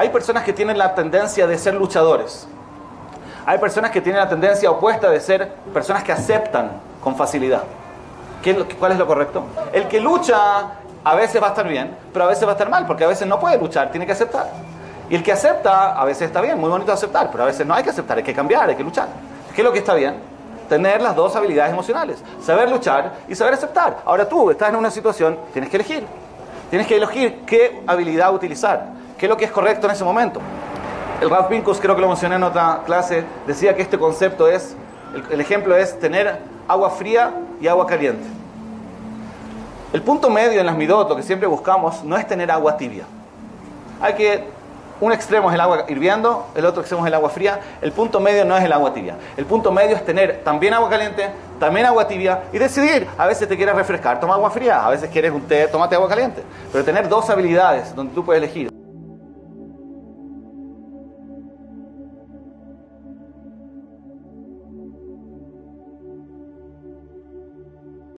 Hay personas que tienen la tendencia de ser luchadores. Hay personas que tienen la tendencia opuesta de ser personas que aceptan con facilidad. ¿Qué es lo- ¿Cuál es lo correcto? El que lucha a veces va a estar bien, pero a veces va a estar mal, porque a veces no puede luchar, tiene que aceptar. Y el que acepta a veces está bien, muy bonito aceptar, pero a veces no hay que aceptar, hay que cambiar, hay que luchar. ¿Qué es lo que está bien? Tener las dos habilidades emocionales, saber luchar y saber aceptar. Ahora tú estás en una situación, tienes que elegir. Tienes que elegir qué habilidad utilizar, qué es lo que es correcto en ese momento. El Ralph Pincus, creo que lo mencioné en otra clase, decía que este concepto es, el, ejemplo es tener agua fría y agua caliente. El punto medio en las midot, que siempre buscamos, no es tener agua tibia. Hay que, un extremo es el agua hirviendo, el otro extremo es el agua fría, el punto medio no es el agua tibia. El punto medio es tener también agua caliente, también agua tibia y decidir, a veces te quieres refrescar, toma agua fría, a veces quieres un té, tómate agua caliente. Pero tener dos habilidades donde tú puedes elegir.